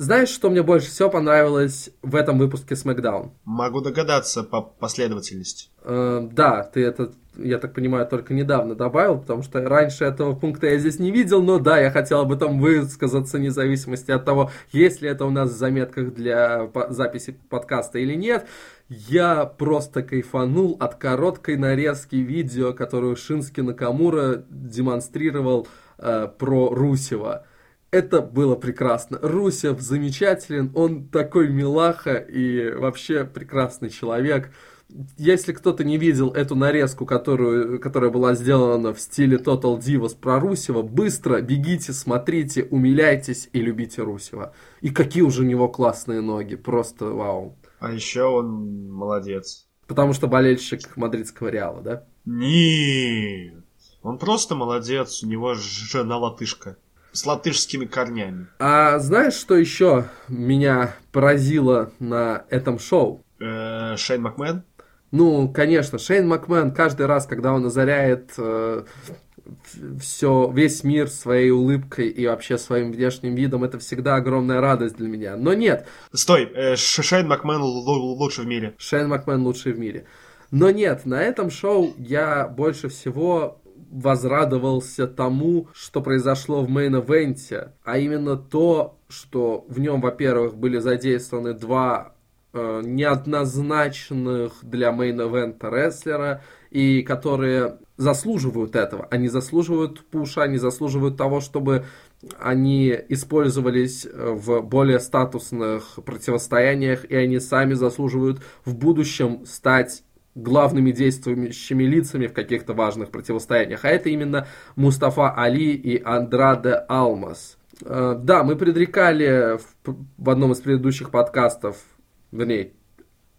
Знаешь, что мне больше всего понравилось в этом выпуске SmackDown? Могу догадаться по последовательности. Э, да, ты это, я так понимаю, только недавно добавил, потому что раньше этого пункта я здесь не видел, но да, я хотел об этом высказаться, вне зависимости от того, есть ли это у нас в заметках для записи подкаста или нет. Я просто кайфанул от короткой нарезки видео, которую Шински Накамура демонстрировал э, про Русева. Это было прекрасно. Русев замечателен, он такой милаха и вообще прекрасный человек. Если кто-то не видел эту нарезку, которую, которая была сделана в стиле Total Divas про Русева, быстро бегите, смотрите, умиляйтесь и любите Русева. И какие уже у него классные ноги, просто вау. А еще он молодец. Потому что болельщик мадридского Реала, да? Нет, он просто молодец, у него жена латышка с латышскими корнями. А знаешь, что еще меня поразило на этом шоу? Э, Шейн Макмен? Ну, конечно, Шейн Макмен каждый раз, когда он озаряет э, все, весь мир своей улыбкой и вообще своим внешним видом, это всегда огромная радость для меня. Но нет. Стой, э, Шейн Макмен лучший в мире. Шейн Макмен лучший в мире. Но нет, на этом шоу я больше всего возрадовался тому, что произошло в main event е, а именно то, что в нем, во-первых, были задействованы два э, неоднозначных для main event а рестлера, и которые заслуживают этого. Они заслуживают пуша, они заслуживают того, чтобы они использовались в более статусных противостояниях, и они сами заслуживают в будущем стать главными действующими лицами в каких-то важных противостояниях. А это именно Мустафа Али и Андраде Алмас. Э, да, мы предрекали в одном из предыдущих подкастов, вернее,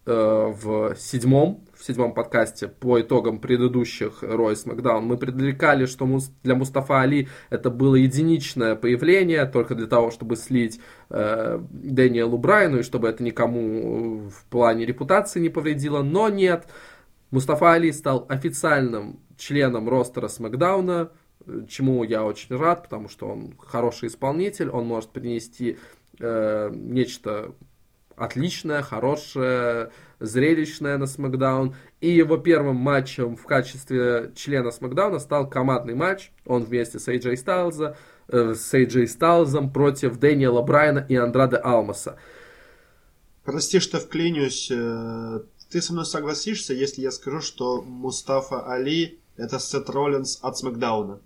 э, в седьмом, в седьмом подкасте по итогам предыдущих Roy SmackDown мы предрекали, что для Мустафа Али это было единичное появление, только для того, чтобы слить э, Дэниелу Брайну, и чтобы это никому в плане репутации не повредило, но нет. Мустафа Али стал официальным членом ростера Смакдауна, чему я очень рад, потому что он хороший исполнитель, он может принести э, нечто отличное, хорошее, зрелищное на Смакдаун. И его первым матчем в качестве члена Смакдауна стал командный матч. Он вместе с AJ Стайлза, э, с AJ Стайлзом против Дэниела Брайана и Андрада Алмаса. Прости, что вклинюсь. Ты со мной согласишься, если я скажу, что Мустафа Али это Сет Роллинс от Смакдауна?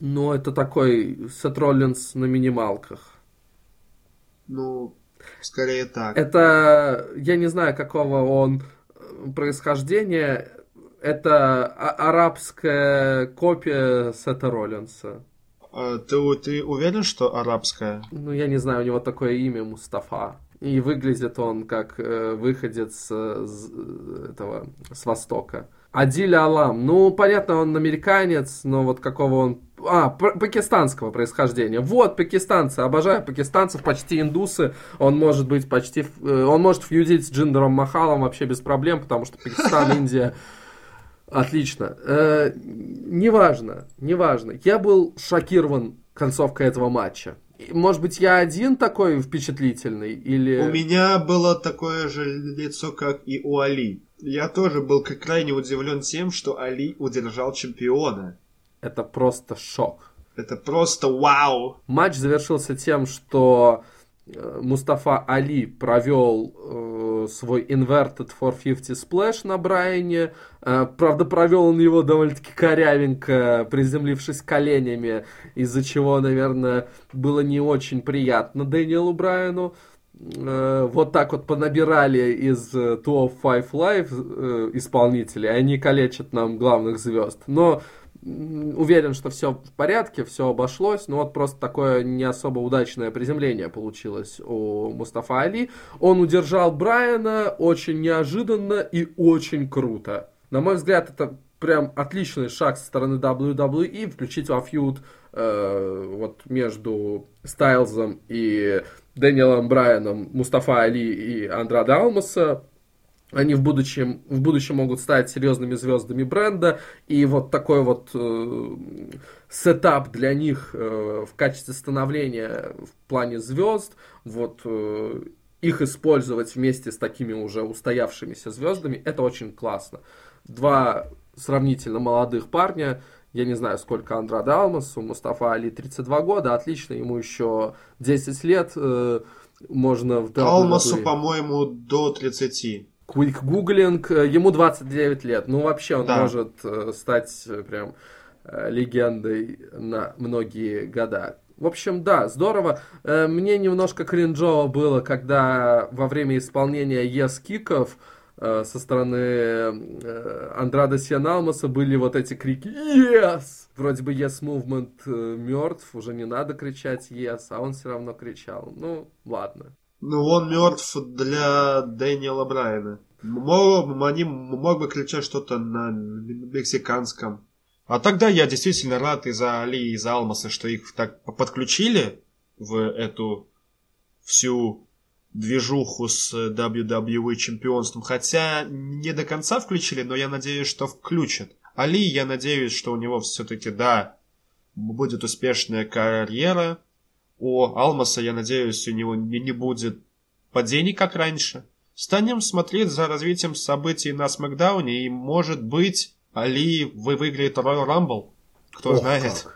Ну, это такой Сет Роллинс на минималках. Ну, скорее так. Это, я не знаю, какого он э, происхождения. Это арабская копия Сета Роллинса. А, ты, ты уверен, что арабская? Ну, я не знаю, у него такое имя Мустафа. И выглядит он как э, выходец э, с, этого, с Востока. Адиль Алам. Ну, понятно, он американец, но вот какого он... А, пакистанского происхождения. Вот, пакистанцы. Обожаю пакистанцев, почти индусы. Он может быть почти... Э, он может фьюдить с Джиндером Махалом вообще без проблем, потому что Пакистан, Индия... Отлично. Э, неважно, неважно. Я был шокирован концовкой этого матча. Может быть, я один такой впечатлительный? Или... У меня было такое же лицо, как и у Али. Я тоже был крайне удивлен тем, что Али удержал чемпиона. Это просто шок. Это просто вау. Матч завершился тем, что Мустафа Али провел э, свой Inverted 450 Splash на Брайане. Э, правда, провел он его довольно-таки корявенько, приземлившись коленями, из-за чего, наверное, было не очень приятно Дэниелу Брайану. Э, вот так вот понабирали из 205 Live э, исполнителей, они калечат нам главных звезд. Но уверен, что все в порядке, все обошлось, но вот просто такое не особо удачное приземление получилось у Мустафа Али. Он удержал Брайана очень неожиданно и очень круто. На мой взгляд, это прям отличный шаг со стороны WWE включить во фьюд э, вот между Стайлзом и Дэниелом Брайаном, Мустафа Али и Андрада Алмаса они в будущем, в будущем могут стать серьезными звездами бренда, и вот такой вот э, сетап для них э, в качестве становления в плане звезд, вот э, их использовать вместе с такими уже устоявшимися звездами, это очень классно. Два сравнительно молодых парня, я не знаю, сколько Андрада Алмасу, Мустафа Али 32 года, отлично, ему еще 10 лет, э, можно в Алмасу, по-моему, до 30. Quick гуглинг, э, ему 29 лет, ну вообще он да. может э, стать э, прям легендой на многие года. В общем, да, здорово. Мне немножко кринжово было, когда во время исполнения ес-киков со стороны Андрада Сианалмаса были вот эти крики «Yes!». Вроде бы Yes Movement мертв, уже не надо кричать Yes, а он все равно кричал. Ну, ладно. Ну, он мертв для Дэниела Брайана. Мог, они мог бы кричать что-то на мексиканском. А тогда я действительно рад из-за Али и из-за Алмаса, что их так подключили в эту всю движуху с WWE чемпионством. Хотя не до конца включили, но я надеюсь, что включат. Али, я надеюсь, что у него все-таки, да, будет успешная карьера у Алмаса, я надеюсь, у него не, не будет падений, как раньше. Станем смотреть за развитием событий на Смакдауне, и, может быть, Али вы выиграет Royal Rumble. Кто Ох, знает.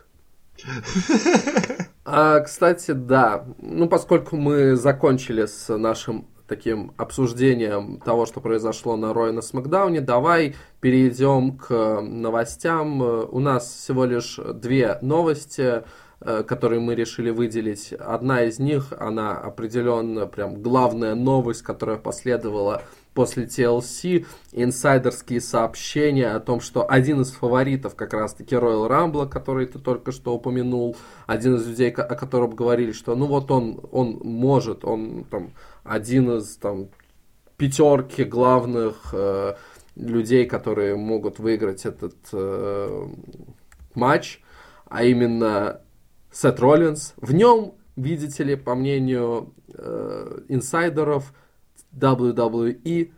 А, кстати, да. Ну, поскольку мы закончили с нашим таким обсуждением того, что произошло на Рой на Смакдауне, давай перейдем к новостям. У нас всего лишь две новости. Э, которые мы решили выделить. Одна из них, она определенно прям главная новость, которая последовала после TLC, инсайдерские сообщения о том, что один из фаворитов как раз-таки Royal Rumble, который ты только что упомянул, один из людей, о котором говорили, что ну вот он, он может, он там один из там пятерки главных э, людей, которые могут выиграть этот э, матч, а именно Сет Роллинс. В нем, видите ли, по мнению э, инсайдеров WWE,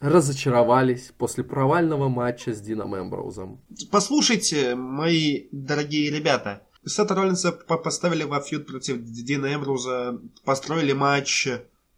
разочаровались после провального матча с Дином Эмброузом. Послушайте, мои дорогие ребята, Сета Роллинса поставили во фьюд против Дина Эмброуза, построили матч,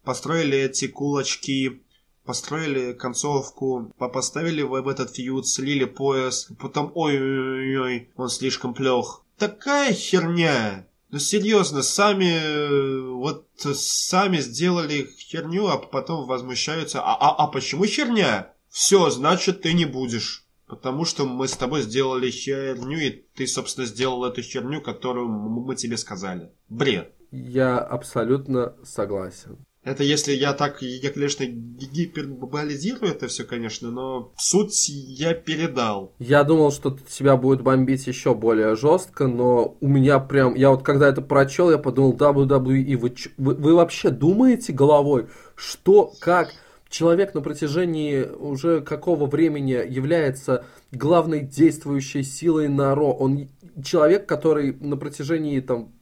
построили эти кулачки, построили концовку, поставили в этот фьюд, слили пояс, потом ой-ой-ой, он слишком плох такая херня. Ну серьезно, сами вот сами сделали херню, а потом возмущаются. А, а, а почему херня? Все, значит ты не будешь. Потому что мы с тобой сделали херню, и ты, собственно, сделал эту херню, которую мы тебе сказали. Бред. Я абсолютно согласен. Это если я так, я, конечно, гиперболизирую это все, конечно, но суть я передал. Я думал, что тебя будет бомбить еще более жестко, но у меня прям, я вот когда это прочел, я подумал, WWE, вы, вы, вы вообще думаете головой, что, как человек на протяжении уже какого времени является главной действующей силой на Ро? Он человек, который на протяжении там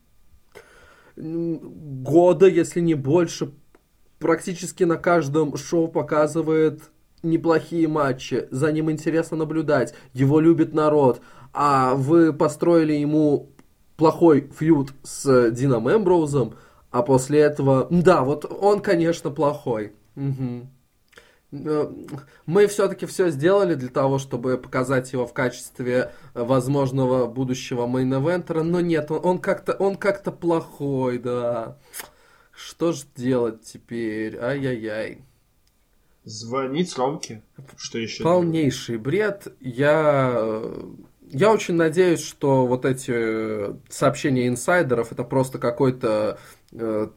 года, если не больше, практически на каждом шоу показывает неплохие матчи, за ним интересно наблюдать, его любит народ, а вы построили ему плохой фьюд с Дином Эмброузом, а после этого, да, вот он, конечно, плохой. Угу. Мы все-таки все сделали для того, чтобы показать его в качестве возможного будущего main-eventer а, но нет, он, он как-то он как-то плохой, да. Что ж делать теперь? Ай-яй-яй. Звонить Ромке. Что еще? Полнейший бред. Я... Я очень надеюсь, что вот эти сообщения инсайдеров это просто какой-то э,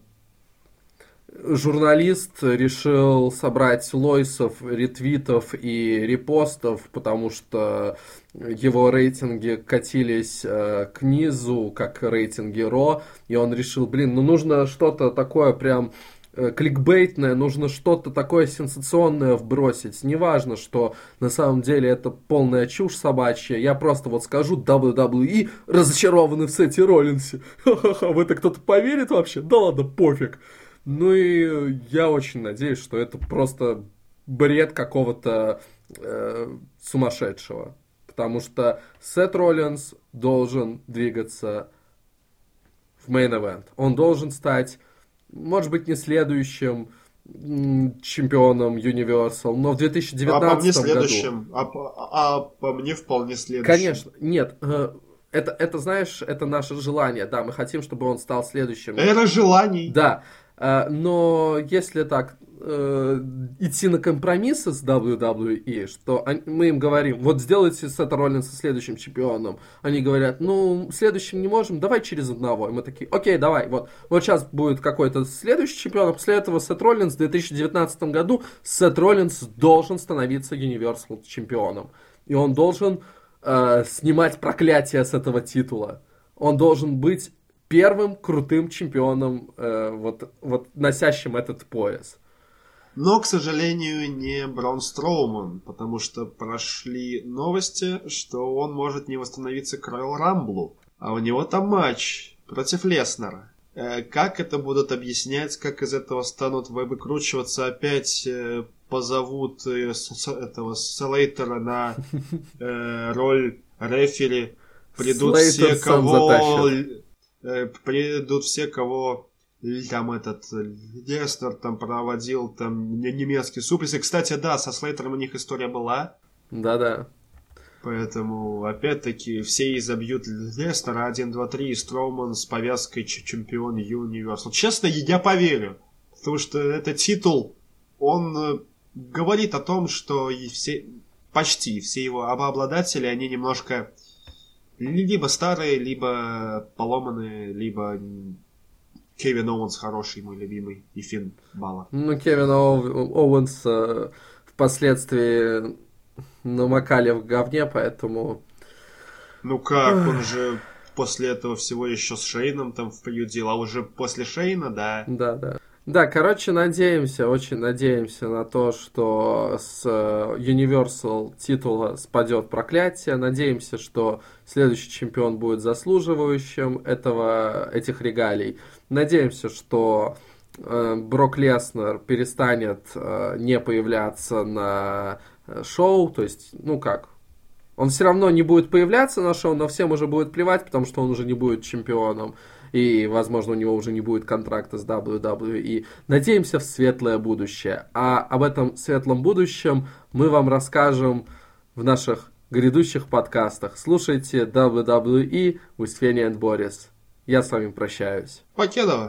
журналист решил собрать лойсов, ретвитов и репостов, потому что его рейтинги катились э, к низу, как рейтинги Ро, и он решил, блин, ну нужно что-то такое прям э, кликбейтное, нужно что-то такое сенсационное вбросить. Неважно, что на самом деле это полная чушь собачья. Я просто вот скажу WWE разочарованы в Сете Роллинсе. Ха-ха-ха, в это кто-то поверит вообще? Да ладно, пофиг. Ну и я очень надеюсь, что это просто бред какого-то э, сумасшедшего. Потому что Сет Роллинс должен двигаться в main event. Он должен стать, может быть, не следующим чемпионом Universal, но в 2019 а по мне следующим, году... А, а, а по мне вполне следующим. Конечно, нет, э, это, это, знаешь, это наше желание, да, мы хотим, чтобы он стал следующим. Это желаний. Да, но если так э, идти на компромиссы с WWE, что мы им говорим, вот сделайте Сета Роллинса следующим чемпионом. Они говорят, ну, следующим не можем, давай через одного. И мы такие, окей, давай, вот. Вот сейчас будет какой-то следующий чемпион, а после этого Сет Роллинс в 2019 году Сет Роллинс должен становиться Universal чемпионом. И он должен э, снимать проклятие с этого титула. Он должен быть первым крутым чемпионом, э, вот, вот носящим этот пояс. Но, к сожалению, не Braun Строуман, потому что прошли новости, что он может не восстановиться к Royal Rumble, а у него там матч против Леснера. Э, как это будут объяснять, как из этого станут выкручиваться опять э, позовут э, с, этого Слейтера на э, роль рефери, придут Слейтер все, кого... Э, придут все, кого там этот Лестер там проводил там немецкий суплекс. И, кстати, да, со Слейтером у них история была. Да-да. Поэтому, опять-таки, все изобьют Лестера 1, 2, 3, и Строуман с повязкой чемпион Universal. Честно, я поверю. Потому что этот титул, он э, говорит о том, что все, почти все его обладатели, они немножко либо старые, либо поломанные, либо Кевин Оуэнс хороший, мой любимый, и Финн Балор. Ну, Кевин Оуэнс э, впоследствии намакали в говне, поэтому... Ну как, он же после этого всего еще с Шейном там пофьюдил, а уже после Шейна, да. Да, да. Да, короче, надеемся, очень надеемся на то, что с э, Universal титула спадет проклятие. Надеемся, что следующий чемпион будет заслуживающим этого, этих регалий. Надеемся, что э, Брок Леснер перестанет э, не появляться на э, шоу. То есть, ну как, он все равно не будет появляться на шоу, но всем уже будет плевать, потому что он уже не будет чемпионом и, возможно, у него уже не будет контракта с WWE. Надеемся в светлое будущее. А об этом светлом будущем мы вам расскажем в наших грядущих подкастах. Слушайте WWE with Фенни и Борис. Я с вами прощаюсь. Покедова.